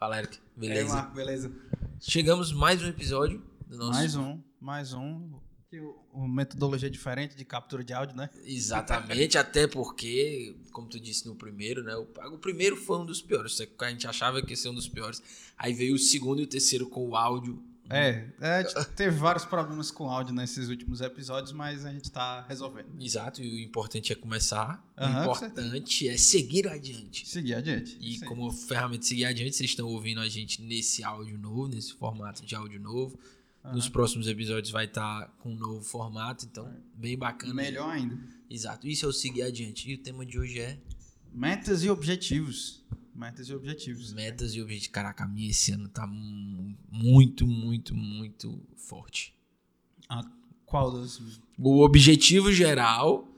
Fala, Eric. É, Beleza? Marco, beleza. Chegamos mais um episódio do nosso. Mais um, mais um. Uma metodologia diferente de captura de áudio, né? Exatamente, até porque, como tu disse no primeiro, né? O, o primeiro foi um dos piores. A gente achava que ia ser um dos piores. Aí veio o segundo e o terceiro com o áudio. É, é, a gente teve vários problemas com áudio nesses últimos episódios, mas a gente tá resolvendo. Exato, e o importante é começar. Aham, o importante é seguir adiante. Seguir adiante. E aí. como ferramenta de seguir adiante, vocês estão ouvindo a gente nesse áudio novo, nesse formato de áudio novo. Aham. Nos próximos episódios vai estar com um novo formato, então bem bacana. Melhor ainda. Exato, isso é o seguir adiante. E o tema de hoje é Metas e objetivos. Metas e objetivos. metas e objetivos. Caraca, a minha esse ano tá mu- muito, muito, muito forte. Ah, qual dos. O objetivo geral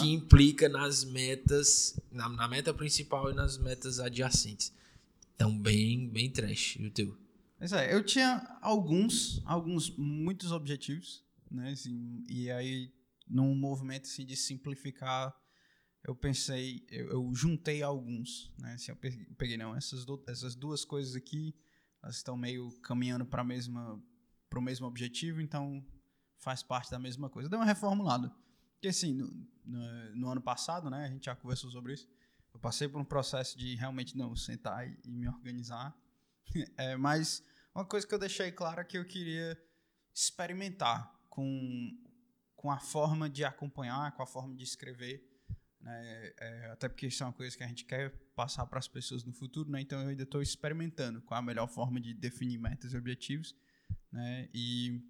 que implica nas metas, na, na meta principal e nas metas adjacentes. Então, bem, bem trash. E o teu? Pois é, eu tinha alguns, alguns, muitos objetivos, né? assim, e aí, num movimento assim, de simplificar, eu pensei, eu, eu juntei alguns, né? Assim, eu pe- peguei, não, essas, du- essas duas coisas aqui, elas estão meio caminhando para mesma para o mesmo objetivo, então faz parte da mesma coisa. Deu uma reformulada. Porque assim, no, no, no ano passado, né, a gente já conversou sobre isso, eu passei por um processo de realmente não sentar e, e me organizar. É, mas uma coisa que eu deixei claro é que eu queria experimentar com, com a forma de acompanhar, com a forma de escrever. Né? É, até porque isso é uma coisa que a gente quer passar para as pessoas no futuro, né? então eu ainda estou experimentando qual a melhor forma de definir metas e objetivos. Né? E,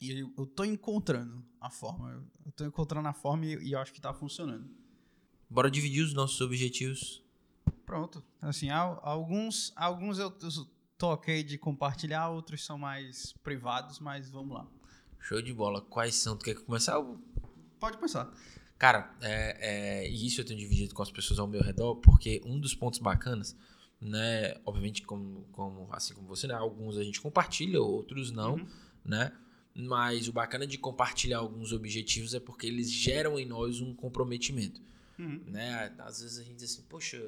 e eu estou encontrando a forma, eu estou encontrando a forma e, e eu acho que está funcionando. Bora dividir os nossos objetivos. Pronto. Assim, al- alguns, alguns eu tô ok de compartilhar, outros são mais privados, mas vamos lá. Show de bola. Quais são? Tu quer começar? Pode pensar. Cara, é, é, e isso eu tenho dividido com as pessoas ao meu redor, porque um dos pontos bacanas, né, obviamente como, como assim como você, né, alguns a gente compartilha, outros não, Uhum. né, mas o bacana de compartilhar alguns objetivos é porque eles geram em nós um comprometimento, Uhum. né, às vezes a gente diz assim, poxa,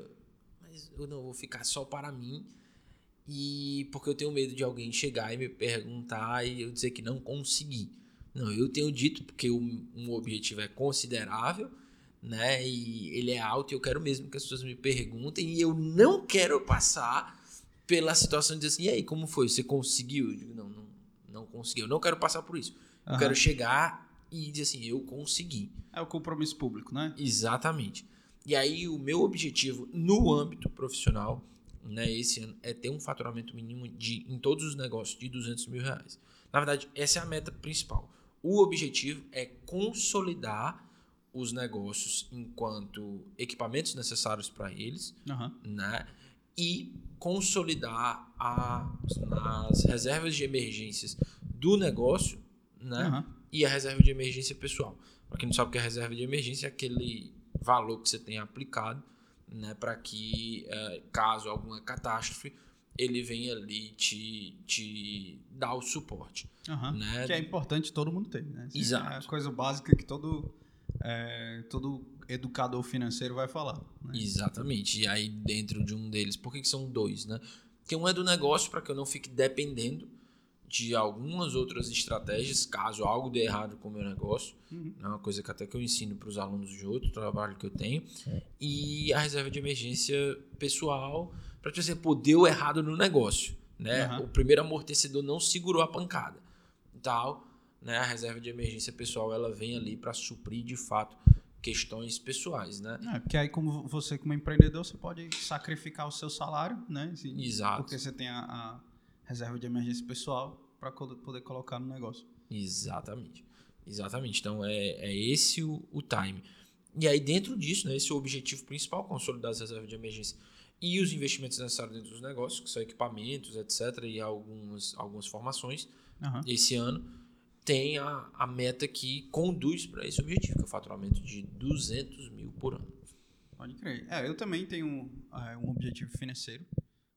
mas eu não vou ficar só para mim e porque eu tenho medo de alguém chegar e me perguntar e eu dizer que não consegui. Não, eu tenho dito porque um, um objetivo é considerável, né? E ele é alto e eu quero mesmo que as pessoas me perguntem e eu não quero passar pela situação de dizer assim, e aí, como foi? Você conseguiu? Eu digo, não, não, não consegui. Eu não quero passar por isso. Eu quero chegar e dizer assim, eu consegui. É o compromisso público, né? Exatamente. E aí o meu objetivo no âmbito profissional, né, esse ano, é ter um faturamento mínimo de, em todos os negócios de 200 mil reais. Na verdade, essa é a meta principal. O objetivo é consolidar os negócios enquanto equipamentos necessários para eles, Aham. né? E consolidar a, as reservas de emergências do negócio, né? Aham. e a reserva de emergência pessoal. Para quem não sabe o que é reserva de emergência, é aquele valor que você tem aplicado né, para que, eh, caso alguma catástrofe, ele venha ali te, te dar o suporte. Aham. Né? Que é importante todo mundo ter, né? Assim, Exato. É a coisa básica que todo, é, todo educador financeiro vai falar. né? Exatamente. E aí, dentro de um deles, por que, que são dois? Né? Porque um é do negócio para que eu não fique dependendo de algumas outras estratégias, caso algo dê errado com o meu negócio. Uhum. É uma coisa que até que eu ensino para os alunos de outro trabalho que eu tenho. E a reserva de emergência pessoal, para você pô, deu errado no negócio. Né? Aham. O primeiro amortecedor não segurou a pancada. Tal, né? A reserva de emergência pessoal ela vem ali para suprir de fato questões pessoais, né? É, porque aí, como você, como empreendedor, você pode sacrificar o seu salário, né? Assim, Exato. Porque você tem a, a reserva de emergência pessoal para poder colocar no negócio. Exatamente. Exatamente. Então é, é esse o, o time. E aí, dentro disso, né, esse é o objetivo principal, consolidar as reservas de emergência e os investimentos necessários dentro dos negócios, que são equipamentos, etc., e algumas, algumas formações. Aham. Esse ano tem a, a meta que conduz para esse objetivo, que é o faturamento de 200 mil por ano. Pode crer. É, eu também tenho é, um objetivo financeiro,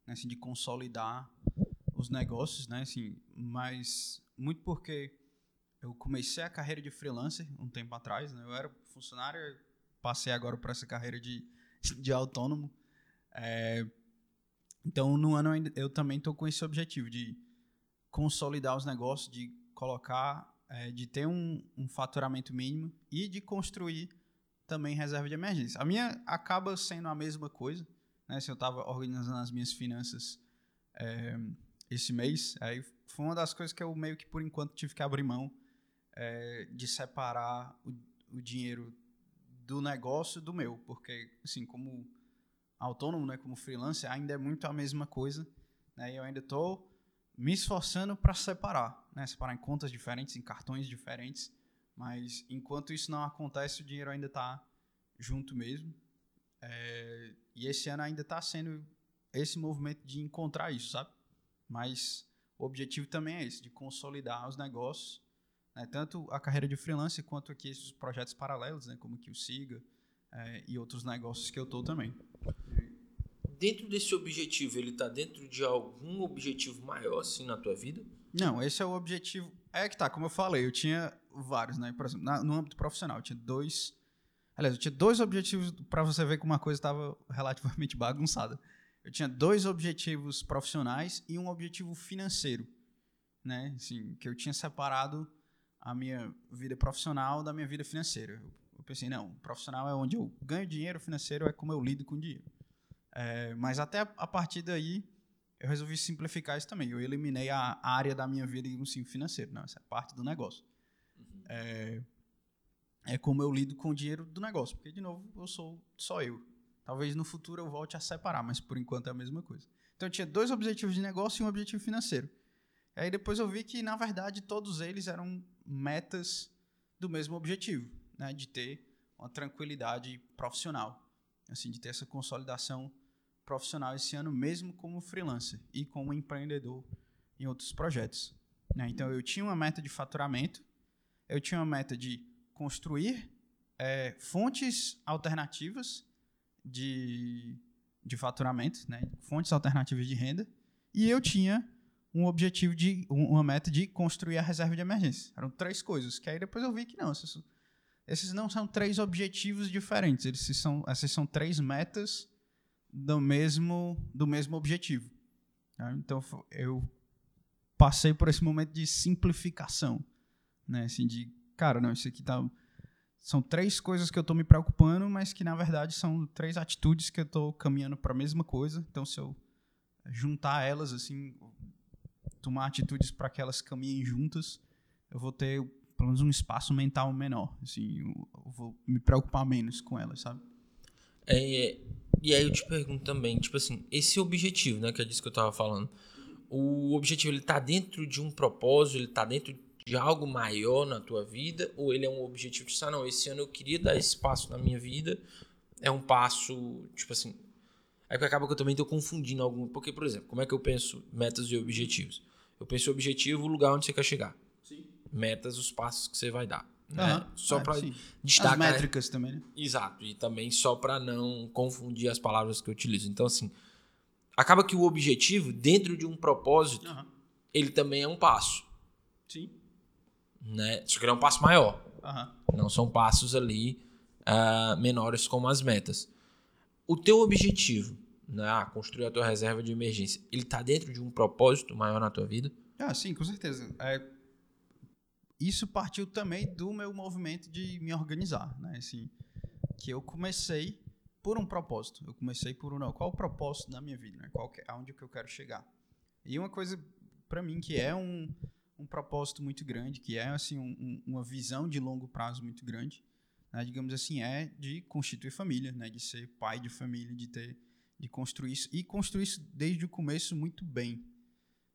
né, assim, de consolidar os negócios, né, assim, mas muito porque eu comecei a carreira de freelancer um tempo atrás, né, eu era funcionário, passei agora para essa carreira de, de autônomo, é, Então, no ano eu também estou com esse objetivo de consolidar os negócios, de colocar, é, de ter um, um faturamento mínimo e de construir também reserva de emergência. A minha acaba sendo a mesma coisa, né? Se eu estava organizando as minhas finanças é, esse mês, aí foi uma das coisas que eu meio que por enquanto tive que abrir mão é, de separar o, o dinheiro do negócio do meu, porque assim como autônomo, né, como freelancer, ainda é muito a mesma coisa, né? eu ainda estou me esforçando para separar, né, separar em contas diferentes, em cartões diferentes, mas enquanto isso não acontece, o dinheiro ainda está junto mesmo. É, e esse ano ainda está sendo esse movimento de encontrar isso, sabe? Mas o objetivo também é esse, de consolidar os negócios, né? tanto a carreira de freelancer quanto aqui esses projetos paralelos, né? como aqui o Siga é, e outros negócios que eu estou também. Dentro desse objetivo, ele está dentro de algum objetivo maior assim na tua vida? Não, esse é o objetivo. É que tá, como eu falei, eu tinha vários, né? Por exemplo, na, no âmbito profissional, eu tinha dois. Aliás, eu tinha dois objetivos para você ver como uma coisa estava relativamente bagunçada. Eu tinha dois objetivos profissionais e um objetivo financeiro, né? Assim, que eu tinha separado a minha vida profissional da minha vida financeira. Eu pensei, não, profissional é onde eu ganho dinheiro, financeiro é como eu lido com dinheiro. É, mas até a partir daí, eu resolvi simplificar isso também. Eu eliminei a área da minha vida, digamos assim, financeiro. Não, essa é parte do negócio. Uhum. É, é como eu lido com o dinheiro do negócio. Porque, de novo, eu sou só eu. Talvez no futuro eu volte a separar, mas por enquanto é a mesma coisa. Então eu tinha dois objetivos de negócio e um objetivo financeiro. E aí depois eu vi que, na verdade, todos eles eram metas do mesmo objetivo, né? de ter uma tranquilidade profissional, assim, de ter essa consolidação profissional esse ano, mesmo como freelancer e como empreendedor em outros projetos. Né? Então eu tinha uma meta de faturamento, eu tinha uma meta de construir é, fontes alternativas de, de faturamento, né? fontes alternativas de renda, e eu tinha um objetivo de uma meta de construir a reserva de emergência. Eram três coisas, que aí depois eu vi que não, esses, não são três objetivos diferentes, esses são, essas são três metas do mesmo do mesmo objetivo. Tá? Então eu passei por esse momento de simplificação, né? Assim de, cara, não, isso aqui tá são três coisas que eu estou me preocupando, mas que na verdade são três atitudes que eu estou caminhando para a mesma coisa. Então, se eu juntar elas, assim, tomar atitudes para que elas caminhem juntas, eu vou ter pelo menos um espaço mental menor. Assim, eu vou me preocupar menos com elas, sabe? É, e aí eu te pergunto também, tipo assim, esse objetivo, né, que é disso que eu estava falando, o objetivo ele tá dentro de um propósito, ele tá dentro de algo maior na tua vida, ou ele é um objetivo de, ah, não, esse ano eu queria dar esse passo na minha vida, é um passo, tipo assim, é que acaba que eu também estou confundindo algum, porque, por exemplo, como é que eu penso metas e objetivos? Eu penso objetivo, o lugar onde você quer chegar. Sim. Metas, os passos que você vai dar. Né? Uhum. Só para destacar. As métricas também, né? Exato. E também só para não confundir as palavras que eu utilizo. Então, assim, acaba que o objetivo, dentro de um propósito, uhum. ele também é um passo. Sim né? Só que ele é um passo maior. Uhum. Não são passos ali uh, menores como as metas. O teu objetivo, né? Ah, construir a tua reserva de emergência, ele está dentro de um propósito maior na tua vida? Ah, sim, com certeza. É, isso partiu também do meu movimento de me organizar, né? Assim, que eu comecei por um propósito. Eu comecei por um não, qual o propósito da minha vida, né? Qual que, aonde que eu quero chegar? E uma coisa para mim que é um um propósito muito grande, que é assim um, uma visão de longo prazo muito grande, né, digamos assim, é de constituir família, né, de ser pai de família, de ter, de construir isso e construir isso desde o começo muito bem,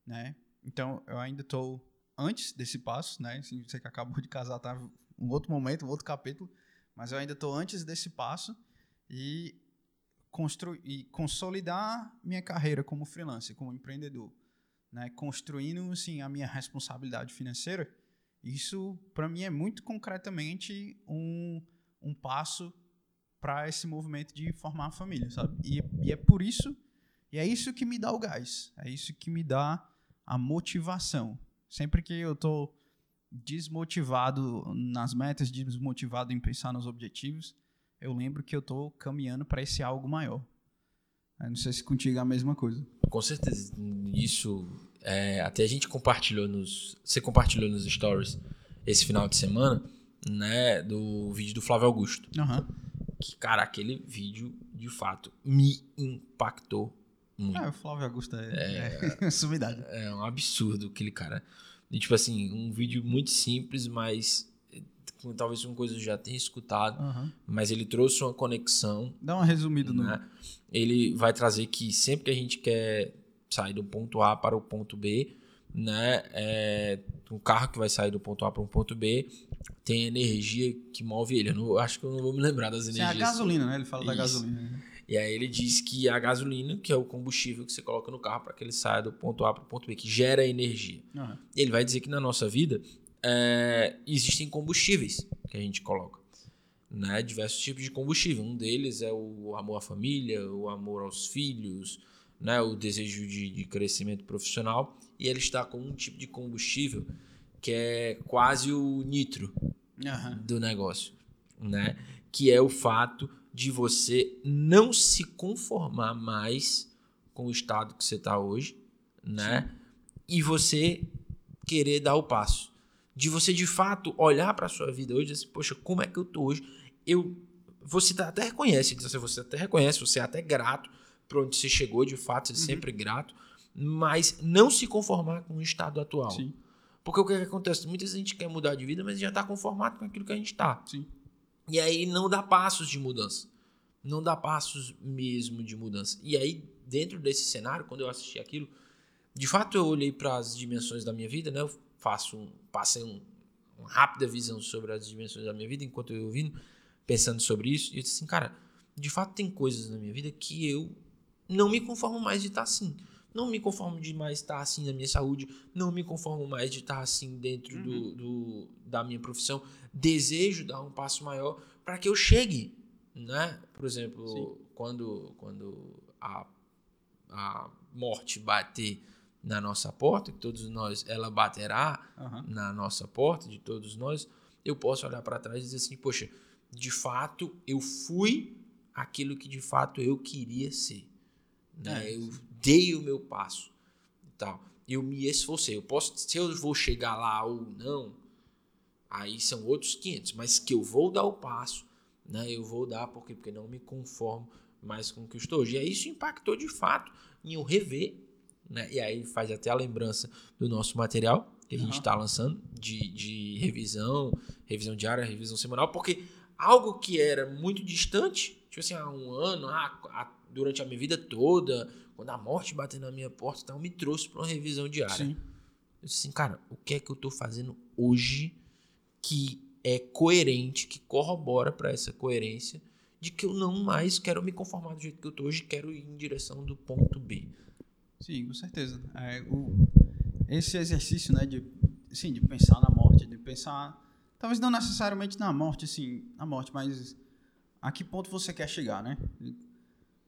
né? Então eu ainda estou antes desse passo, né? Você que acabou de casar tá um outro momento, um outro capítulo, mas eu ainda estou antes desse passo e construir e consolidar minha carreira como freelancer, como empreendedor né, construindo assim, a minha responsabilidade financeira, isso para mim é muito concretamente um, um passo para esse movimento de formar a família, sabe? E, e, é por isso, e é isso que me dá o gás, é isso que me dá a motivação. Sempre que eu estou desmotivado nas metas, desmotivado em pensar nos objetivos, eu lembro que eu estou caminhando para esse algo maior. Eu não sei se contigo é a mesma coisa. com certeza. Isso. é, até a gente compartilhou nos. Você compartilhou nos stories esse final de semana, né? Do vídeo do Flávio Augusto. Aham. Que, cara, aquele vídeo, de fato, me impactou muito. É, o Flávio Augusto é, é... sumidade. É um absurdo aquele cara. E, tipo assim, um vídeo muito simples, mas eh, talvez uma coisa eu já tenha escutado, Aham. mas ele trouxe uma conexão Dá uma resumida no. né? Ele vai trazer que sempre que a gente quer sair do ponto A para o ponto B, né? É, um carro que vai sair do ponto A para um ponto B tem energia que move ele. Eu não- acho que eu não vou me lembrar das Sim, a energias. gasolina, né? Ele fala da Isso. gasolina. né? E aí ele diz que a gasolina, que é o combustível que você coloca no carro para que ele saia do ponto A para o ponto B, que gera energia. Aham. Ele vai dizer que na nossa vida é, existem combustíveis que a gente coloca. Né? Diversos tipos de combustível. Um deles é o amor à família, o amor aos filhos, né? o desejo de, de crescimento profissional. E ele está com um tipo de combustível que é quase o nitro Aham. do negócio, né? Que é o fato de você não se conformar mais com o estado que você está hoje, né? E você querer dar o passo. De você de fato olhar para sua vida hoje e dizer, assim, poxa, como é que eu tô hoje? Eu você tá- até reconhece, então, você até reconhece, você é até grato por onde você chegou, de fato, você é sempre grato, mas não se conformar com o estado atual. Sim, Porque o que, que acontece? Muita gente quer mudar de vida, mas já está conformado com aquilo que a gente está. sim. E aí não dá passos de mudança. Não dá passos mesmo de mudança. E aí, dentro desse cenário, quando eu assisti aquilo, de fato eu olhei para as dimensões da minha vida, né? Eu faço um, passei um, uma rápida visão sobre as dimensões da minha vida enquanto eu ouvindo, pensando sobre isso. E eu disse assim, cara, de fato tem coisas na minha vida que eu não me conformo mais de estar assim. Não me conformo de mais estar assim na minha saúde. Não me conformo mais de estar assim dentro do, do- da minha profissão. Desejo dar um passo maior para que eu chegue, né? Por exemplo, Sim. quando, quando a, a morte bater na nossa porta, que todos nós, ela baterá Aham. na nossa porta, de todos nós, eu posso olhar para trás e dizer assim, poxa, de fato eu fui aquilo que de fato eu queria ser. Né? É, eu dei o meu passo e tal. Eu me esforcei. Eu posso, se eu vou chegar lá ou não, aí são outros 500, mas que eu vou dar o passo, né? Eu vou dar porque porque não me conformo mais com o que eu estou hoje. E aí isso impactou de fato em eu rever, né? E aí faz até a lembrança do nosso material que a gente está lançando de, de revisão, revisão diária, revisão semanal, porque algo que era muito distante, tipo assim, há um ano, ah, a- durante a minha vida toda, quando a morte bateu na minha porta e tal, me trouxe para uma revisão diária. Sim. Eu disse assim, cara, o que é que eu tô fazendo hoje que é coerente, que corrobora para essa coerência de que eu não mais quero me conformar do jeito que eu tô hoje, quero ir em direção do ponto B. Sim, com certeza. É, o, esse exercício, né, de, assim, de pensar na morte, de pensar, talvez não necessariamente na morte, assim, na morte, mas a que ponto você quer chegar, né?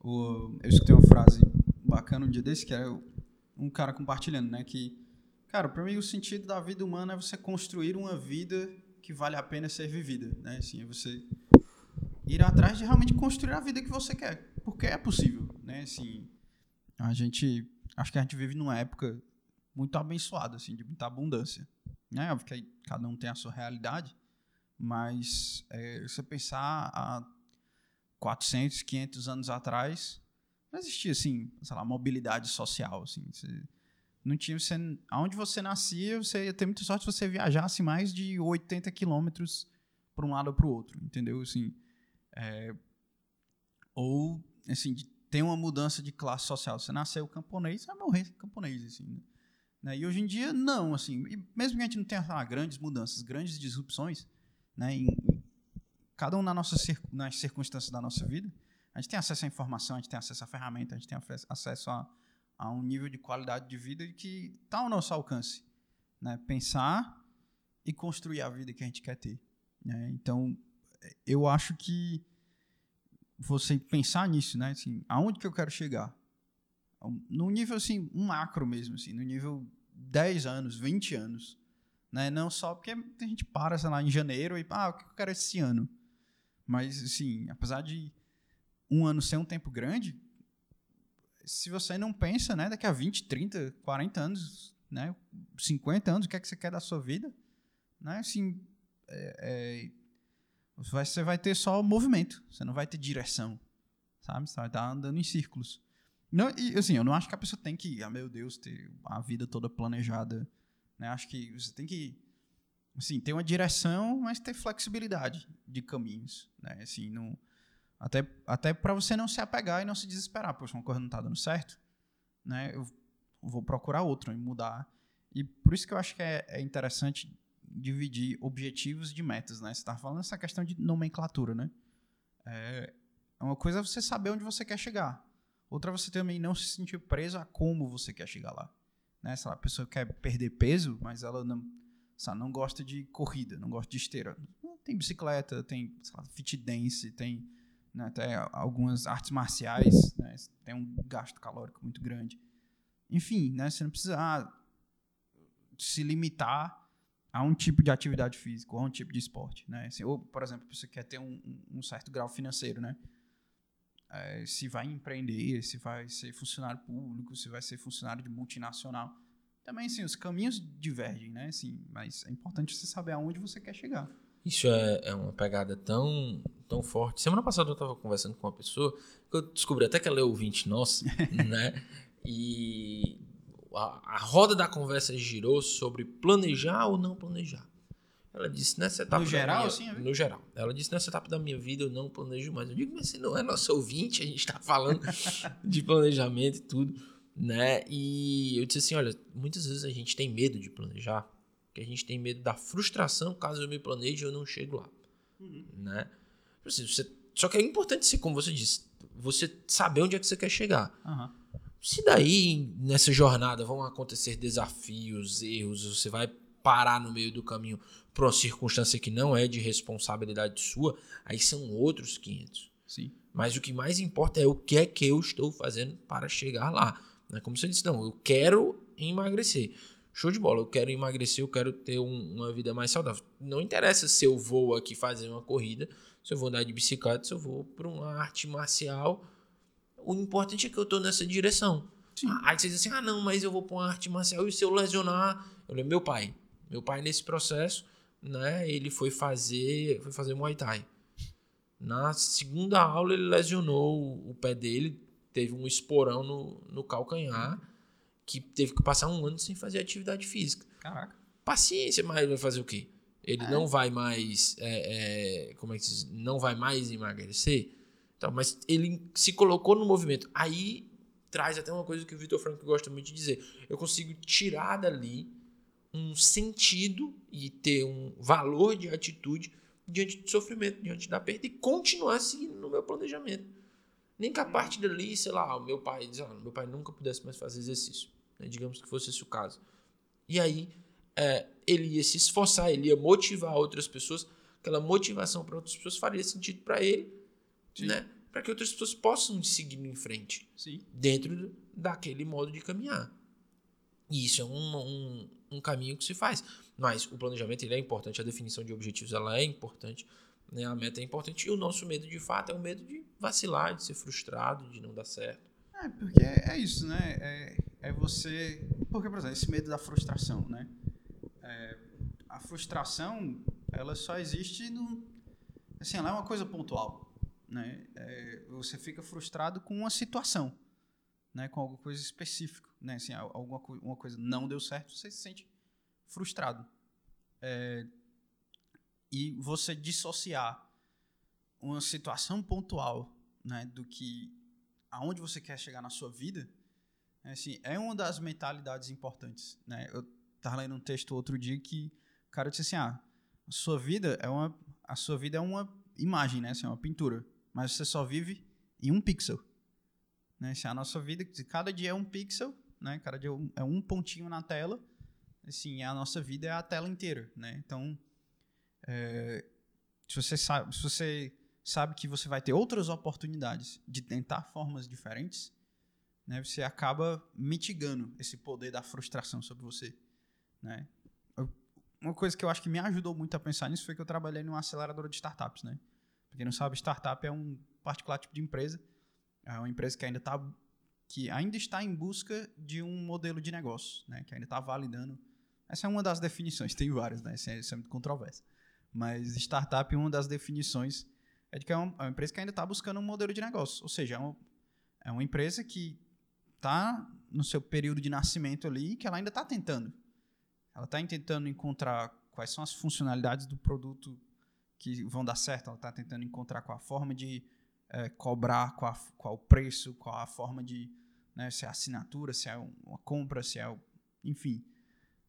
O, eu escutei uma frase bacana um dia desse, que era um cara compartilhando, né, que, cara, para mim o sentido da vida humana é você construir uma vida que vale a pena ser vivida, né? Assim, é você ir atrás de realmente construir a vida que você quer, porque é possível, né? Assim, a gente acho que a gente vive numa época muito abençoada assim de muita abundância né óbvio que cada um tem a sua realidade mas é, você pensar há 400 500 anos atrás não existia assim sei lá mobilidade social assim você não tinha você aonde você nascia você ia ter muita sorte se você viajasse mais de 80 quilômetros para um lado ou para o outro entendeu assim é, ou assim de tem uma mudança de classe social. Você nasceu camponês, você vai morrer camponês, assim, né? E hoje em dia, não, assim, mesmo que a gente não tenha grandes mudanças, grandes disrupções, né, em- cada um na nossa nas circunstâncias da nossa vida, a gente tem acesso à informação, a gente tem acesso à ferramenta, a gente tem acesso a, a um nível de qualidade de vida que está ao nosso alcance, né? Pensar e construir a vida que a gente quer ter, né? Então, eu acho que você pensar nisso, né? Assim, aonde que eu quero chegar? No nível, assim, um macro mesmo, assim, no nível 10 anos, 20 anos, né? Não só porque a gente para, sei lá, em janeiro e, ah, o que eu quero esse ano? Mas, assim, apesar de um ano ser um tempo grande, se você não pensa, né, daqui a 20, 30, 40 anos, né, 50 anos, o que é que você quer da sua vida, né, assim, é, é, você vai ter só movimento, você não vai ter direção, sabe? Você vai estar andando em círculos. Não, e, assim, eu não acho que a pessoa tem que, ah, meu Deus, ter a vida toda planejada, né? Acho que você tem que, assim, ter uma direção, mas ter flexibilidade de caminhos, né? Assim, não, até até para você não se apegar e não se desesperar, poxa, uma coisa não está dando certo, né? Eu vou procurar outra e mudar. E por isso que eu acho que é, é interessante dividir objetivos de metas, né? Você está falando essa questão de nomenclatura, né? É, uma coisa é você saber onde você quer chegar. Outra é você também não se sentir preso a como você quer chegar lá. Né? Sei lá, a pessoa quer perder peso, mas ela não, sabe, não gosta de corrida, não gosta de esteira. Tem bicicleta, tem lá, fit dance, tem né, até algumas artes marciais, né? tem um gasto calórico muito grande. Enfim, né, você não precisa ah, se limitar a um tipo de atividade física ou a um tipo de esporte, né? Assim, ou, por exemplo, você quer ter um, um certo grau financeiro, né? É, se vai empreender, se vai ser funcionário público, se vai ser funcionário de multinacional. Também, assim, os caminhos divergem, né? Assim, mas é importante você saber aonde você quer chegar. Isso é, é uma pegada tão, tão forte. Semana passada eu estava conversando com uma pessoa que eu descobri até que ela é ouvinte nossa, né? E a, a roda da conversa girou sobre planejar ou não planejar. Ela disse nessa etapa. No geral, minha, assim? No geral. Ela disse nessa etapa da minha vida eu não planejo mais. Eu digo, mas você não é nosso ouvinte, a gente está falando de planejamento e tudo, né? E eu disse assim: olha, muitas vezes a gente tem medo de planejar, porque a gente tem medo da frustração caso eu me planeje e eu não chego lá, uhum. né? Tipo assim, você, só que é importante ser, como você disse, você saber onde é que você quer chegar. Uhum. Se daí nessa jornada vão acontecer desafios, erros, você vai parar no meio do caminho por uma circunstância que não é de responsabilidade sua, aí são outros 500. Sim. Mas o que mais importa é o que é que eu estou fazendo para chegar lá. É como você disse, não, eu quero emagrecer. Show de bola, eu quero emagrecer, eu quero ter um, uma vida mais saudável. Não interessa se eu vou aqui fazer uma corrida, se eu vou andar de bicicleta, se eu vou para uma arte marcial o importante é que eu tô nessa direção. Sim. Aí você diz assim: ah, não, mas eu vou para uma arte marcial e se eu lesionar. Eu lembro meu pai. Meu pai, nesse processo, né, ele foi fazer, foi fazer Muay Thai. Na segunda aula, ele lesionou o pé dele, teve um esporão no, no calcanhar, que teve que passar um ano sem fazer atividade física. Caraca. Paciência, mas ele vai fazer o quê? Ele é. não vai mais. É, é, como é que diz? Não vai mais emagrecer? Então, mas ele se colocou no movimento. Aí traz até uma coisa que o Vitor Franco gosta muito de dizer. Eu consigo tirar dali um sentido e ter um valor de atitude diante do sofrimento, diante da perda e continuar seguindo no meu planejamento. Nem que a parte dali, sei lá, o meu pai diz, ah, meu pai nunca pudesse mais fazer exercício. Né? Digamos que fosse esse o caso. E aí é, ele ia se esforçar, ele ia motivar outras pessoas. Aquela motivação para outras pessoas faria sentido para ele Sim. né? Para que outras pessoas possam seguir em frente Sim. dentro daquele modo de caminhar. E isso é um, um, um, caminho que se faz. Mas o planejamento ele é importante, a definição de objetivos ela é importante, né? a meta é importante. E o nosso medo, de fato, é o medo de vacilar, de ser frustrado, de não dar certo. É, porque é, isso, né? É, é, você. Porque, por exemplo, esse medo da frustração, né? É, a frustração, ela só existe no. Assim, ela é uma coisa pontual né? É, você fica frustrado com uma situação, né? Com alguma coisa específica, né? Assim, alguma uma coisa não deu certo, você se sente frustrado. É, e você dissociar uma situação pontual, né? Do que aonde você quer chegar na sua vida, é, assim, é uma das mentalidades importantes, né? Eu estava lendo um texto outro dia que o cara disse assim, ah, a sua vida é uma a sua vida é uma imagem, né? Assim, é uma pintura mas você só vive em um pixel. Né? Se a nossa vida, cada dia é um pixel, né? cada dia é um pontinho na tela, assim, a nossa vida é a tela inteira. Né? Então, é, se, você sabe, se você sabe que você vai ter outras oportunidades de tentar formas diferentes, né? você acaba mitigando esse poder da frustração sobre você. Né? uma coisa que eu acho que me ajudou muito a pensar nisso foi que eu trabalhei numa aceleradora de startups, né? Pra quem não sabe, startup é um particular tipo de empresa. É uma empresa que ainda está que ainda está em busca de um modelo de negócio, né? Que ainda está validando. Essa é uma das definições, tem várias, né? É, isso é muito controverso. Mas startup, uma das definições é de que é uma, é empresa que ainda está buscando um modelo de negócio. Ou seja, é uma, é uma empresa que está no seu período de nascimento ali, que ela ainda está tentando. Ela está tentando encontrar quais são as funcionalidades do produto que vão dar certo. Ela está tentando encontrar qual a forma de é, cobrar, qual, qual o preço, qual a forma de né? Se é assinatura, se é uma compra, se é, enfim,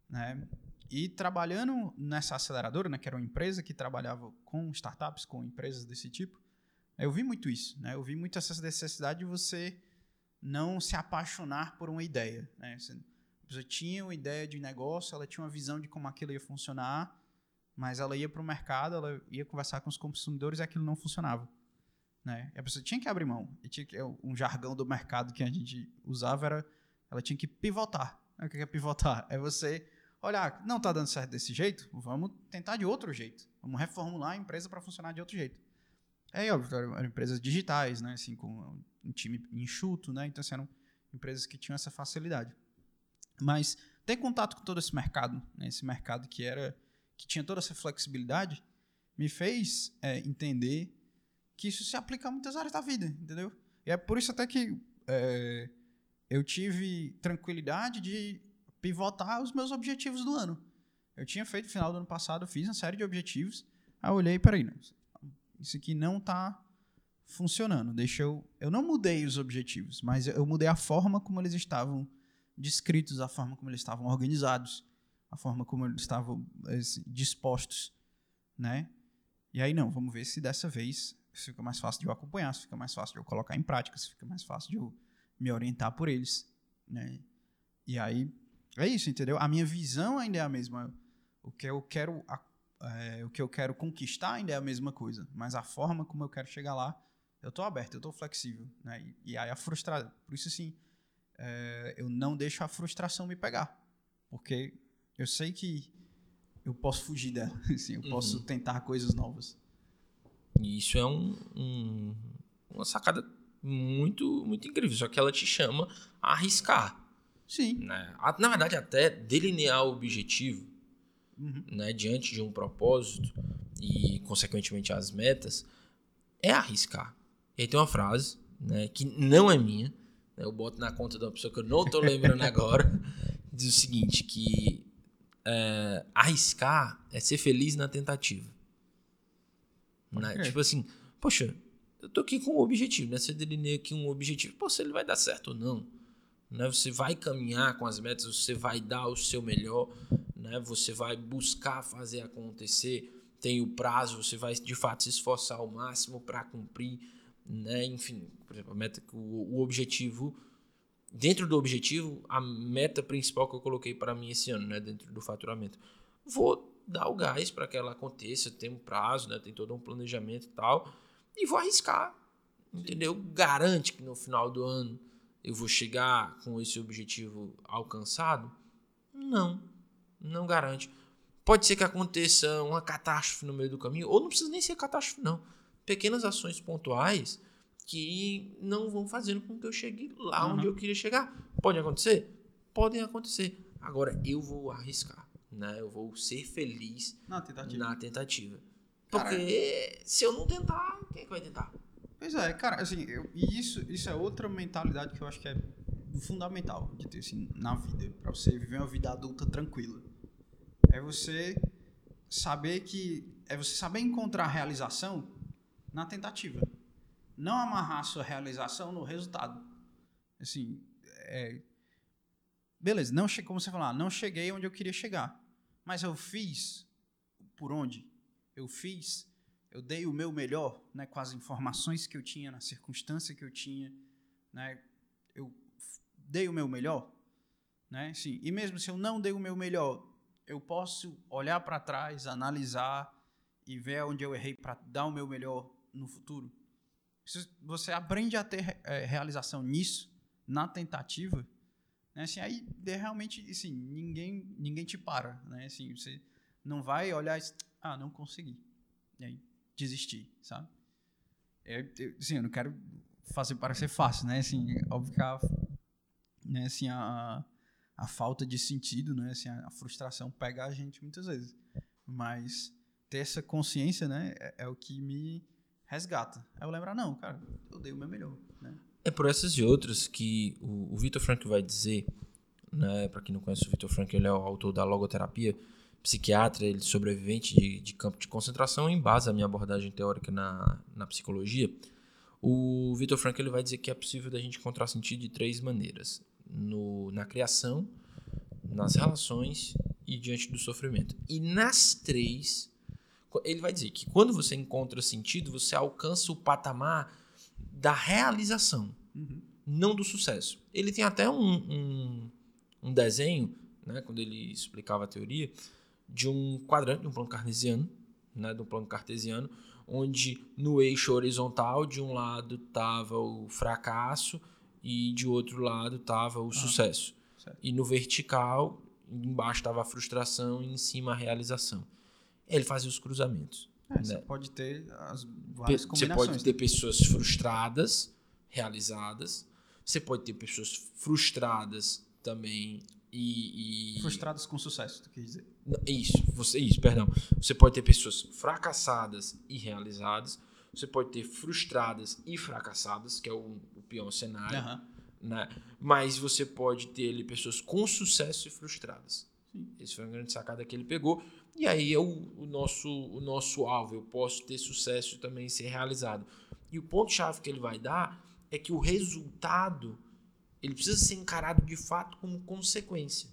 né? E trabalhando nessa aceleradora, né, que era uma empresa que trabalhava com startups, com empresas desse tipo, eu vi muito isso, né? Eu vi muito essa necessidade de você não se apaixonar por uma ideia, né? Você tinha uma ideia de negócio, ela tinha uma visão de como aquilo ia funcionar, mas ela ia para o mercado, ela ia conversar com os consumidores e aquilo não funcionava. Né? a pessoa tinha que abrir mão. E tinha que, é um jargão do mercado que a gente usava era ela tinha que pivotar. O que é pivotar? É você olhar, não está dando certo desse jeito, vamos tentar de outro jeito. Vamos reformular a empresa para funcionar de outro jeito. É óbvio, eram empresas digitais, né? Assim, com um time enxuto, né? Então, assim, eram empresas que tinham essa facilidade. Mas ter contato com todo esse mercado, né? esse mercado que era que tinha toda essa flexibilidade, me fez é, entender que isso se aplica a muitas áreas da vida, entendeu? E é por isso até que é, eu tive tranquilidade de pivotar os meus objetivos do ano. Eu tinha feito no final do ano passado, fiz uma série de objetivos, aí eu olhei, peraí, isso aqui não está funcionando. Deixa eu. Eu não mudei os objetivos, mas eu mudei a forma como eles estavam descritos, a forma como eles estavam organizados, a forma como eles estavam dispostos, né? E aí não, vamos ver se dessa vez fica mais fácil de eu acompanhar, fica mais fácil de eu colocar em prática, fica mais fácil de eu me orientar por eles, né? E aí é isso, entendeu? A minha visão ainda é a mesma. O que eu quero, é, o que eu quero conquistar ainda é a mesma coisa, mas a forma como eu quero chegar lá, eu estou aberto, eu estou flexível, né? E, e, aí a frustração, por isso assim, é, eu não deixo a frustração me pegar, porque eu sei que eu posso fugir dela, assim, eu uhum. posso tentar coisas novas. E isso é um, um, uma sacada muito, muito incrível. Só que ela te chama a arriscar. Sim. Né? Na verdade, até delinear o objetivo uhum. né, diante de um propósito e, consequentemente, as metas é arriscar. E aí tem uma frase né, que não é minha. Né, eu boto na conta de uma pessoa que eu não estou lembrando agora. Diz o seguinte, que é, arriscar é ser feliz na tentativa. Né? Okay. Tipo assim, poxa, eu tô aqui com um objetivo, né? Você delineia aqui um objetivo. Pô, se ele vai dar certo ou não. Né? Você vai caminhar com as metas, você vai dar o seu melhor, né? Você vai buscar fazer acontecer. Tem o prazo, você vai de fato se esforçar ao máximo para cumprir, né? Enfim, por exemplo, a meta, o, o objetivo dentro do objetivo, a meta principal que eu coloquei para mim esse ano, né, dentro do faturamento. Vou dar o gás para que ela aconteça, tem um prazo, né? tem todo um planejamento e tal, e vou arriscar, entendeu? Garante que no final do ano eu vou chegar com esse objetivo alcançado? Não, não garante. Pode ser que aconteça uma catástrofe no meio do caminho, ou não precisa nem ser catástrofe, não. Pequenas ações pontuais que não vão fazendo com que eu chegue lá uhum. onde eu queria chegar. Pode acontecer? Podem acontecer. Agora eu vou arriscar né? Eu vou ser feliz na tentativa. Na tentativa. Porque cara, se eu não tentar, quem é que vai tentar? Pois é, cara, assim, eu, e isso, isso é outra mentalidade que eu acho que é fundamental de ter assim, na vida, para você viver uma vida adulta tranquila. É você saber que é você saber encontrar realização na tentativa. Não amarrar sua realização no resultado. Assim, é, beleza, não como você falar, não cheguei onde eu queria chegar. Mas eu fiz por onde? Eu fiz, eu dei o meu melhor, né, com as informações que eu tinha, na circunstância que eu tinha, né? Eu dei o meu melhor, né? Sim. E mesmo se eu não dei o meu melhor, eu posso olhar para trás, analisar e ver onde eu errei para dar o meu melhor no futuro. Você aprende a ter é, realização nisso, na tentativa, né? Assim, aí realmente assim, ninguém, ninguém te para. Né? Assim, você não vai olhar ah, não consegui. E aí desistir, sabe? Eu, eu, assim, eu não quero fazer parecer fácil, né? Assim, óbvio que a né, assim, a, a falta de sentido, né, assim, a, a frustração pega a gente muitas vezes. Mas ter essa consciência, né, é, é o que me resgata. Aí eu lembrar, não, cara, eu dei o meu melhor, né? É por essas e outras que o, o Victor Frank vai dizer, né, para quem não conhece o Victor Frank, ele é o autor da logoterapia, psiquiatra, ele sobrevivente de, de campo de concentração, em base à minha abordagem teórica na, na psicologia. O Victor Frank ele vai dizer que é possível da gente encontrar sentido de três maneiras: no, na criação, nas relações e diante do sofrimento. E nas três, ele vai dizer que quando você encontra sentido, você alcança o patamar da realização, uhum. não do sucesso. Ele tem até um, um, um desenho, né, quando ele explicava a teoria, de um quadrante, de um plano cartesiano, né, de um plano cartesiano, onde no eixo horizontal de um lado estava o fracasso e de outro lado estava o ah, sucesso. Certo. E no vertical, embaixo estava a frustração e em cima a realização. Ele fazia os cruzamentos. É, né? Você pode ter as várias combinações. Você pode ter pessoas frustradas, realizadas. Você pode ter pessoas frustradas também e, e... Frustradas com sucesso, tu quer dizer? Isso, você, isso, perdão. Você pode ter pessoas fracassadas e realizadas. Você pode ter frustradas e fracassadas, que é o, o pior cenário. Uhum. Né? Mas você pode ter ali, pessoas com sucesso e frustradas. Sim. Esse foi uma grande sacada que ele pegou. E aí é o, o, nosso, o nosso alvo. Eu posso ter sucesso e também ser realizado. E o ponto-chave que ele vai dar é que o resultado ele precisa ser encarado de fato como consequência.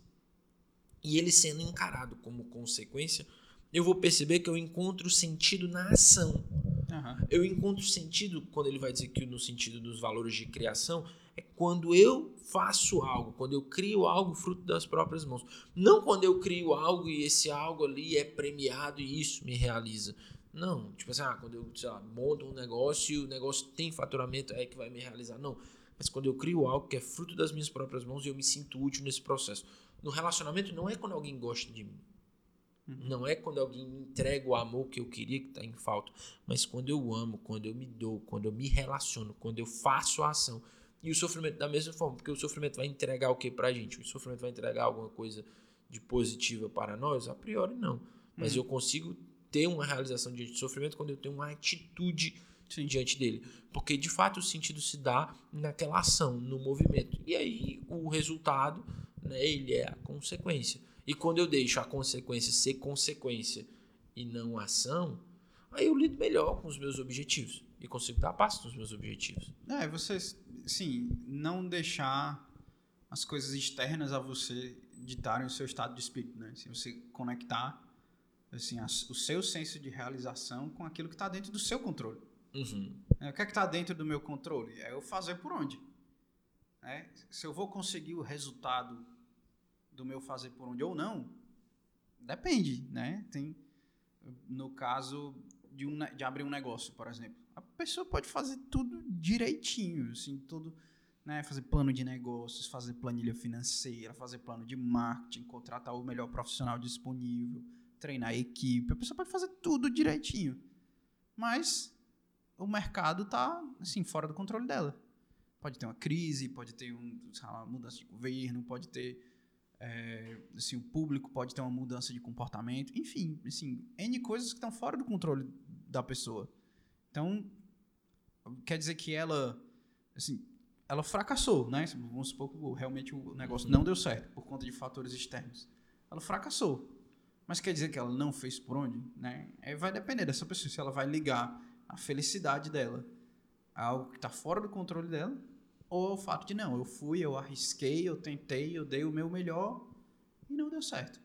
E ele sendo encarado como consequência, eu vou perceber que eu encontro sentido na ação. Uhum. Eu encontro sentido, quando ele vai dizer que no sentido dos valores de criação, é quando eu faço algo, quando eu crio algo fruto das próprias mãos. Não quando eu crio algo e esse algo ali é premiado e isso me realiza. Não, tipo assim, ah, quando eu sei lá, monto um negócio e o negócio tem faturamento, é que vai me realizar. Não mas quando eu crio algo que é fruto das minhas próprias mãos e eu me sinto útil nesse processo. No relacionamento não é quando alguém gosta de mim. Uhum. Não é quando alguém me entrega o amor que eu queria que está em falta, mas quando eu amo, quando eu me dou, quando eu me relaciono, quando eu faço a ação. E o sofrimento da mesma forma, porque o sofrimento vai entregar o que para a gente? O sofrimento vai entregar alguma coisa de positiva para nós? A priori não. Mas uhum. eu consigo ter uma realização diante do sofrimento quando eu tenho uma atitude Sim. diante dele. Porque de fato o sentido se dá naquela ação, no movimento. E aí o resultado, né, ele é a consequência. E quando eu deixo a consequência ser consequência e não ação, aí eu lido melhor com os meus objetivos e consigo dar passo nos meus objetivos. É, você, sim, não deixar as coisas externas a você ditarem o seu estado de espírito, né? Se você conectar assim, o seu senso de realização com aquilo que está dentro do seu controle. Uhum. É, o que é que está dentro do meu controle? É eu fazer por onde. É, se eu vou conseguir o resultado do meu fazer por onde ou não, depende, né? Tem, no caso de, um, de abrir um negócio, por exemplo, a pessoa pode fazer tudo direitinho, assim, tudo, né? Fazer plano de negócios, fazer planilha financeira, fazer plano de marketing, contratar o melhor profissional disponível, treinar a equipe. A pessoa pode fazer tudo direitinho, mas o mercado está assim, fora do controle dela. Pode ter uma crise, pode ter um, uma mudança de governo, pode ter. É, assim, o público pode ter uma mudança de comportamento, enfim, assim, N coisas que estão fora do controle da pessoa. Então, quer dizer que ela, assim, ela fracassou, né? Vamos supor que realmente o negócio não deu certo por conta de fatores externos. Ela fracassou. Mas quer dizer que ela não fez por onde? Né? É, vai depender dessa pessoa. Se ela vai ligar a felicidade dela a algo que está fora do controle dela, ou o fato de não, eu fui, eu arrisquei, eu tentei, eu dei o meu melhor e não deu certo.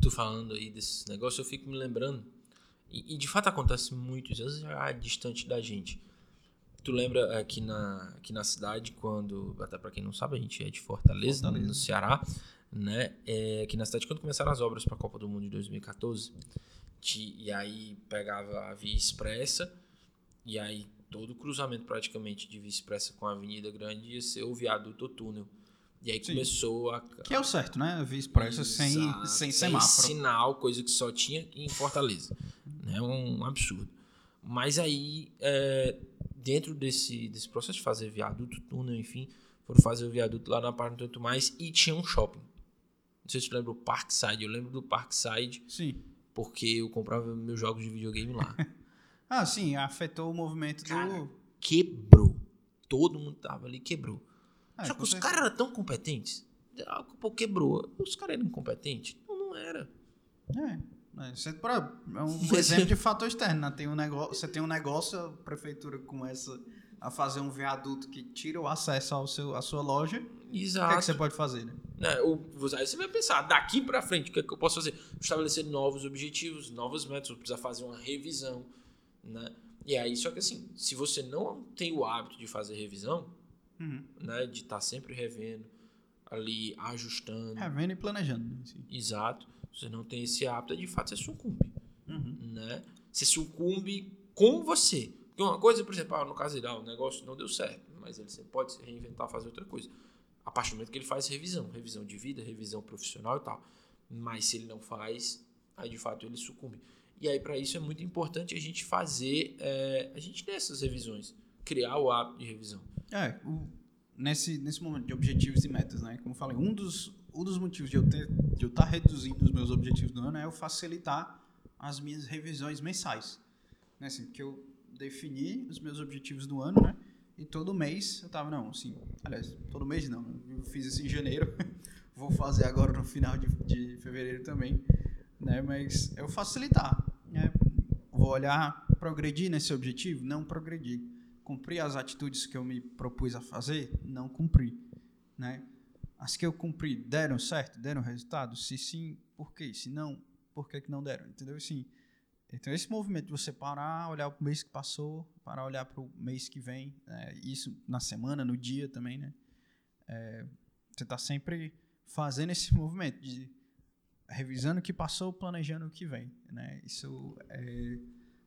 Tu falando aí desse negócio, eu fico me lembrando, e, e de fato acontece muito, às vezes já distante da gente. Tu lembra aqui na, aqui na cidade, quando, até para quem não sabe, a gente é de Fortaleza, Fortaleza. no Ceará, né? É, aqui na cidade, quando começaram as obras para a Copa do Mundo de 2014, e aí pegava a via expressa e aí todo o cruzamento praticamente de via expressa com a Avenida Grande ia ser o viaduto ou túnel. E aí Sim. começou a. Que é o certo, né? A via expressa sem, sem, sem semáforo. sinal, coisa que só tinha em Fortaleza. né? Um absurdo. Mas aí, é, dentro desse, desse processo de fazer viaduto, túnel, enfim, foram fazer o viaduto lá na parte do Tanto Mais e tinha um shopping. Não sei se tu lembra do Parkside. Eu lembro do Parkside Sim. Porque eu comprava meus jogos de videogame lá. Ah, sim, afetou o movimento Cara, do. quebrou. Todo mundo tava ali, quebrou. Ah, Só que os caras eram tão competentes. Ah, pô, quebrou. Os caras eram incompetentes? Não, não era. É. É, Você, pra- é um Mas- exemplo de fator externo. Né? Tem um negócio, você tem um negócio, a prefeitura começa a fazer um viaduto que tira o acesso ao seu, à sua loja. O que, é Exato. que você pode fazer? Né? o, você- aí você vai pensar, daqui pra frente, o que, é que eu posso fazer? Estabelecer novos objetivos, novas metas, vou precisar fazer uma revisão, né? E aí, só que assim, se você não tem o hábito de fazer revisão, Uhum. né, de estar sempre revendo, ali, ajustando, É, vendo e planejando. né? Sim. exato, você não tem esse hábito, de fato você sucumbe, Uhum. né? Você sucumbe com você. Porque uma coisa, por exemplo, ah, no caso dele, ah, o negócio não deu certo, mas ele sempre pode se reinventar, fazer outra coisa. A partir do momento que ele faz revisão, revisão de vida, revisão profissional e tal. Mas se ele não faz, aí de fato ele sucumbe. E aí para isso é muito importante a gente fazer, é, a gente ter essas revisões, criar o hábito de revisão. É, o- nesse, nesse momento de objetivos e metas, né? Como eu falei, um dos, um dos motivos de eu ter de eu estar reduzindo os meus objetivos do ano é eu facilitar as minhas revisões mensais. Né? Assim, porque eu defini os meus objetivos do ano, né? E todo mês eu tava, não, assim, aliás, todo mês não, eu fiz isso em janeiro, vou fazer agora no final de, de fevereiro também, né? Mas eu facilitar, né? Vou olhar, progredir nesse objetivo? Não progredir cumprir as atitudes que eu me propus a fazer, não cumpri, né? As que eu cumpri deram certo, deram resultado? Se sim, por quê? Se não, por que que não deram? Entendeu? Assim, então esse movimento de você parar, olhar para o mês que passou, parar, olhar para o mês que vem, né? isso na semana, no dia também, né? É, você está sempre fazendo esse movimento de revisando o que passou, planejando o que vem, né? Isso é,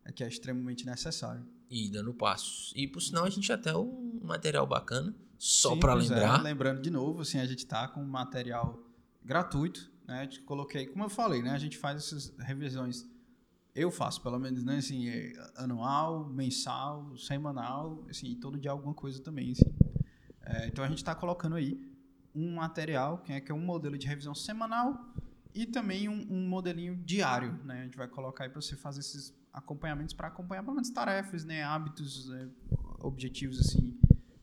é que é extremamente necessário. E dando passos. E por sinal a gente até um material bacana, só para é, lembrar. lembrando de novo, assim, a gente está com material gratuito, né? A gente coloquei, como eu falei, né? A gente faz essas revisões, eu faço pelo menos, né? Assim, é, anual, mensal, semanal, assim, todo dia alguma coisa também, assim. É, então a gente está colocando aí um material que é, que é um modelo de revisão semanal e também um, um modelinho diário, né? A gente vai colocar aí para você fazer esses acompanhamentos para acompanhar pelo menos tarefas, né? Hábitos, né? objetivos assim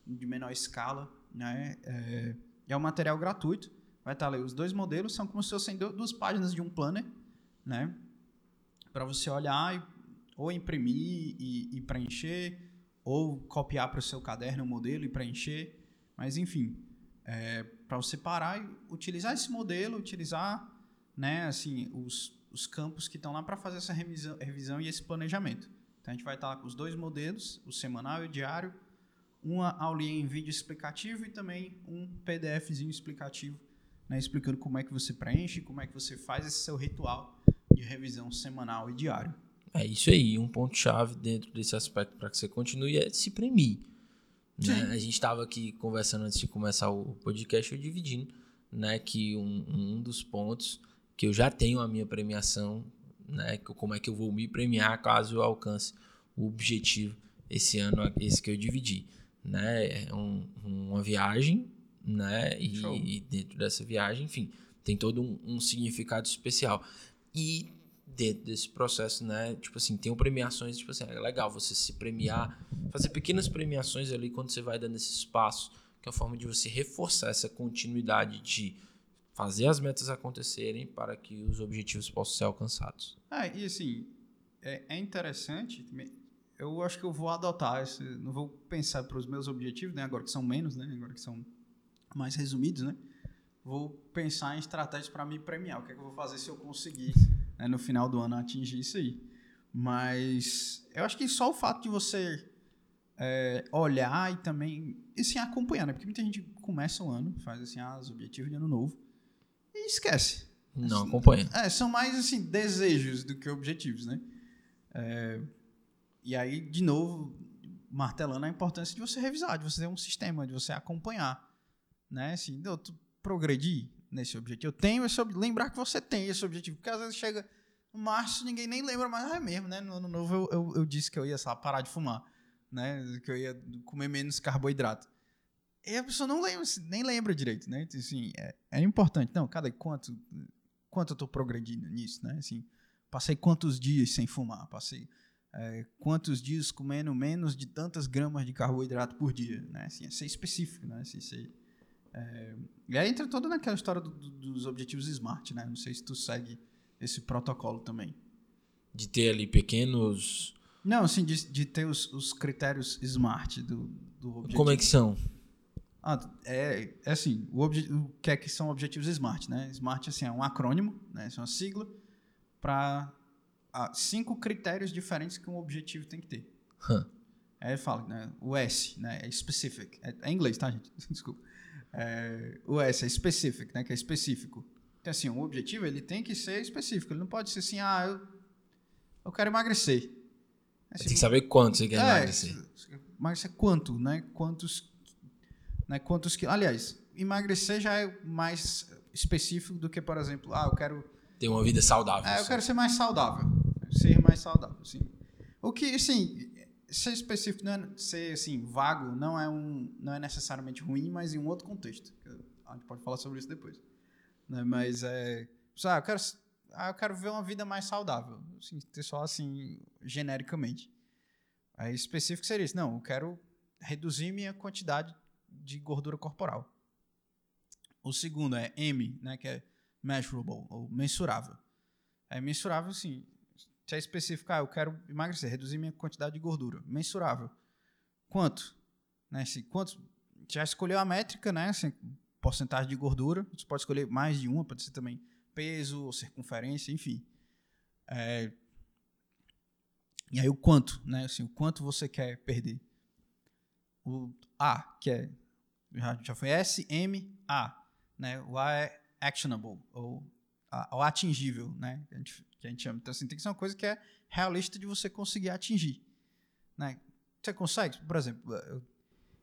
de menor escala, né? É, é um material gratuito. Vai estar ali os dois modelos são como se fossem du- duas páginas de um planner, né? Para você olhar e, ou imprimir e, e preencher, ou copiar para o seu caderno o modelo e preencher. Mas enfim, é, para você parar e utilizar esse modelo, utilizar, né? Assim, os, os campos que estão lá para fazer essa revisão, revisão e esse planejamento. Então a gente vai estar lá com os dois modelos, o semanal e o diário, uma aulinha em vídeo explicativo e também um PDFzinho explicativo, né, explicando como é que você preenche, como é que você faz esse seu ritual de revisão semanal e diário. É isso aí, um ponto chave dentro desse aspecto para que você continue é se premir. Né? A gente estava aqui conversando antes de começar o podcast, eu dividindo, né, que um, um dos pontos que eu já tenho a minha premiação, né, como é que eu vou me premiar caso eu alcance o objetivo esse ano, esse que eu dividi, né, é um- uma viagem, né, e, e dentro dessa viagem, enfim, tem todo um, um significado especial. E dentro desse processo, né? Tipo assim, tem premiações, tipo assim, é legal você se premiar, fazer pequenas premiações ali quando você vai dando esse espaço, que é uma forma de você reforçar essa continuidade de fazer as metas acontecerem para que os objetivos possam ser alcançados. Ah, e assim, é, é interessante, eu acho que eu vou adotar, esse, não vou pensar para os meus objetivos, né, agora que são menos, né, agora que são mais resumidos, né, vou pensar em estratégias para me premiar, o que é que eu vou fazer se eu conseguir, né, no final do ano, atingir isso aí. Mas eu acho que só o fato de você é, olhar e também, e assim, acompanhar, né, porque muita gente começa o ano, faz assim, ah, os objetivos de ano novo, e esquece. Não Assim, acompanha. É, são mais assim desejos do que objetivos, né? É, e aí, de novo, martelando a importância de você revisar, de você ter um sistema, de você acompanhar, né? Assim, eu tô- progredir nesse objetivo. Eu tenho esse lembrar que você tem esse objetivo, porque às vezes chega março, ninguém nem lembra mais, ah, é mesmo, né? No ano novo eu, eu, eu disse que eu ia parar de fumar, né? Que eu ia comer menos carboidrato. E a pessoa não lembra, nem lembra direito, né? Então, assim, é, é importante. Não, cada quanto, quanto eu tô progredindo nisso, né? Assim, passei quantos dias sem fumar, passei é, quantos dias comendo menos de tantas gramas de carboidrato por dia, né? Assim, é ser específico, né? Assim, ser, é, e aí entra toda naquela história do, do, dos objetivos SMART, né? Não sei se tu segue esse protocolo também. De ter ali pequenos... Não, assim, de, de ter os, os critérios SMART do, do objetivo. Como é que são? Ah, é, é assim, o, o que é que são objetivos SMART, né? SMART assim, é um acrônimo, né? é uma sigla para ah, cinco critérios diferentes que um objetivo tem que ter. Huh. Aí fala, né? O S, né? É specific. É, é inglês, tá, gente? Desculpa. É, o S é specific, né? Que é específico. Então, assim, um objetivo ele tem que ser específico. Ele não pode ser assim, ah, eu, eu quero emagrecer. Assim, tem que saber quanto você quer é, emagrecer. Emagrecer quanto, né? Quantos né? Quantos que, aliás, emagrecer já é mais específico do que, por exemplo, ah, eu quero ter uma vida saudável. É, eu quero ser mais saudável, ser mais saudável, sim. O que, assim, ser específico, não é, ser assim vago, não é um, não é necessariamente ruim, mas em um outro contexto. A gente pode falar sobre isso depois. Né? Mas é, ah, eu quero, ah, eu quero ver uma vida mais saudável, assim, só assim genericamente. Aí específico seria isso. Não, eu quero reduzir minha quantidade de gordura corporal. O segundo é M, né, que é measurable, ou mensurável. É mensurável, sim. Se é especificar, ah, eu quero emagrecer, reduzir minha quantidade de gordura. Mensurável. Quanto? Né, se, quanto? Já escolheu a métrica, né? Assim, porcentagem de gordura. Você pode escolher mais de uma, pode ser também peso, circunferência, enfim. É, e aí o quanto, né? Assim, o quanto você quer perder. O A, que é já, já foi S, M, A. Né? O A é actionable, ou o atingível, né? A, gente, que a gente chama. Então, assim, tem que ser uma coisa que é realista de você conseguir atingir. Né? Você consegue? Por exemplo, eu,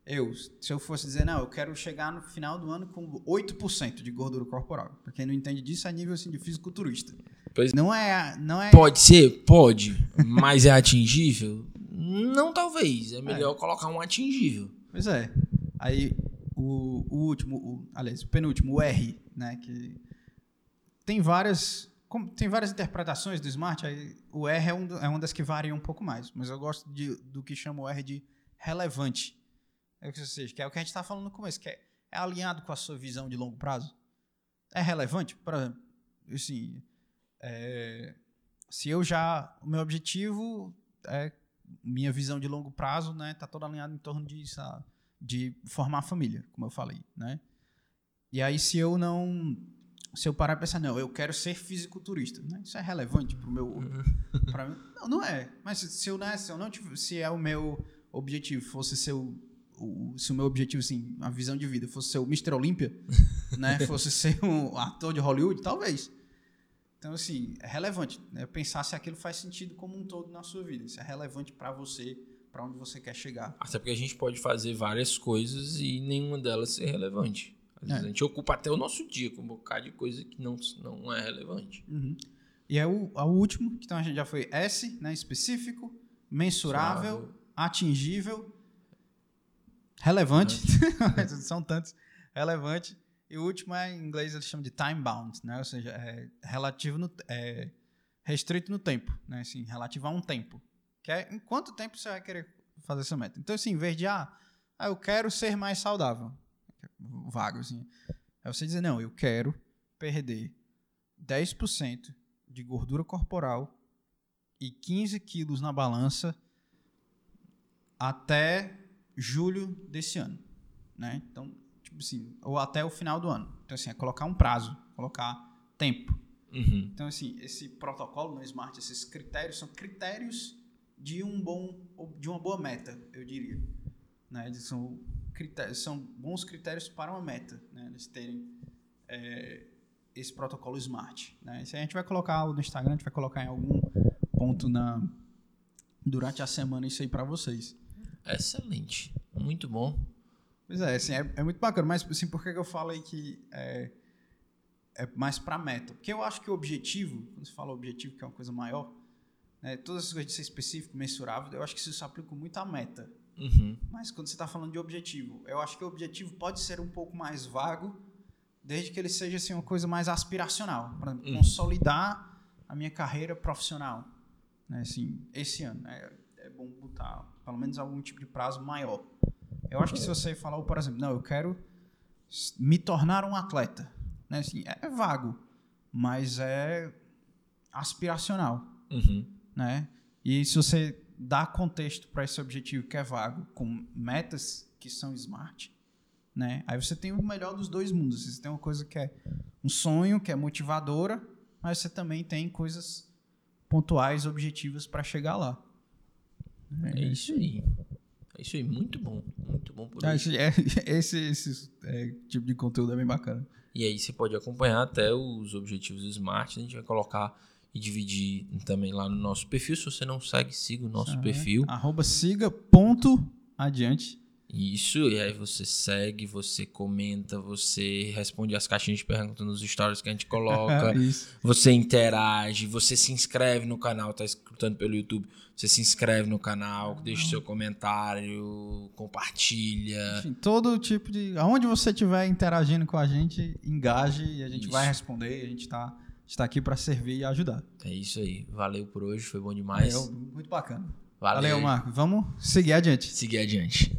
eu, se eu fosse dizer, não, eu quero chegar no final do ano com 8% de gordura corporal. Para quem não entende disso, é nível assim, de fisiculturista. Pois não é, não é. Pode ser, pode, mas é atingível? Não, talvez. É melhor é. colocar um atingível. Pois é. Aí o, o último, o, aliás, o penúltimo, o R, né, que tem várias tem várias interpretações do Smart, aí o R é, um, é uma das que varia um pouco mais, mas eu gosto de, do que chama o R de relevante. É, ou seja, que é o que a gente está falando no começo, que é, é, alinhado com a sua visão de longo prazo. É relevante? Por exemplo, assim, é, se eu já. O meu objetivo é. Minha visão de longo prazo, né? Tá todo alinhado em torno disso de formar família, como eu falei, né? E aí se eu não se eu parar e pensar, não, eu quero ser fisiculturista, né? Isso é relevante para o meu pra mim? Não, não é. Mas se eu, né, se eu não se é o meu objetivo fosse ser o, o, se o meu objetivo assim, a visão de vida fosse ser o Mr. Olímpia, né, fosse ser um ator de Hollywood, talvez. Então assim, é relevante, né? Pensar se aquilo faz sentido como um todo na sua vida, se é relevante para você para onde você quer chegar. Até porque a gente pode fazer várias coisas e nenhuma delas ser relevante. Às vezes é. a gente ocupa até o nosso dia com um bocado de coisa que não, não é relevante. Uhum. E é o, o último, então a gente já foi S, né, específico, mensurável, atingível, relevante. São tantos. Relevante. E o último é, em inglês, eles chamam de time bound, né? Ou seja, é relativo no, é restrito no tempo, né? Assim, relativo a um tempo. Que é em quanto tempo você vai querer fazer essa meta. Então, assim, em vez de, ah, ah eu quero ser mais saudável. Vago, assim. É você dizer, não, eu quero perder 10% de gordura corporal e 15 quilos na balança até julho desse ano. Né? Então, tipo assim, ou até o final do ano. Então, assim, é colocar um prazo, colocar tempo. Uhum. Então, assim, esse protocolo no Smart, esses critérios são critérios de um bom de uma boa meta, eu diria. Né? Eles são critérios, são bons critérios para uma meta, né? Eles terem é, esse protocolo Smart, né? Isso a gente vai colocar no Instagram, a gente vai colocar em algum ponto na durante a semana isso aí para vocês. Excelente, muito bom. Pois é, assim, é, é muito bacana, mas assim, por que eu falo aí que é, é mais para meta? Porque eu acho que o objetivo, quando você fala objetivo, que é uma coisa maior, né, todas as coisas de ser específico, mensurável, eu acho que isso se aplica muito à meta. Uhum. Mas quando você está falando de objetivo, eu acho que o objetivo pode ser um pouco mais vago, desde que ele seja assim, uma coisa mais aspiracional. Exemplo, Uhum. consolidar a minha carreira profissional. Né? Assim, esse ano. É, é bom botar pelo menos algum tipo de prazo maior. Eu acho que se você falar, por exemplo, não, eu quero me tornar um atleta. Né? Assim, é, é vago, mas é aspiracional Uhum. né? E se você dá contexto para esse objetivo que é vago, com metas que são smart, né? Aí você tem o melhor dos dois mundos. Você tem uma coisa que é um sonho, que é motivadora, mas você também tem coisas pontuais, objetivas para chegar lá. É isso aí. É isso aí, muito bom. Muito bom por isso. é- esse esse é, tipo de conteúdo é bem bacana. E aí você pode acompanhar até os objetivos do Smart. A gente vai colocar e dividir também lá no nosso perfil. Se você não segue, siga o nosso perfil. Arroba siga ponto adiante. Isso, e aí você segue, você comenta, você responde as caixinhas de perguntas nos stories que a gente coloca, você interage, você se inscreve no canal, tá escutando pelo YouTube, você se inscreve no canal, deixa seu comentário, compartilha. Enfim, todo tipo de. Aonde você estiver interagindo com a gente, engaje e a gente Isso. vai responder. A gente está tá aqui para servir e ajudar. É isso aí. Valeu por hoje, foi bom demais. Valeu, muito bacana. Valeu. Valeu, Marco. Vamos seguir adiante. Seguir adiante.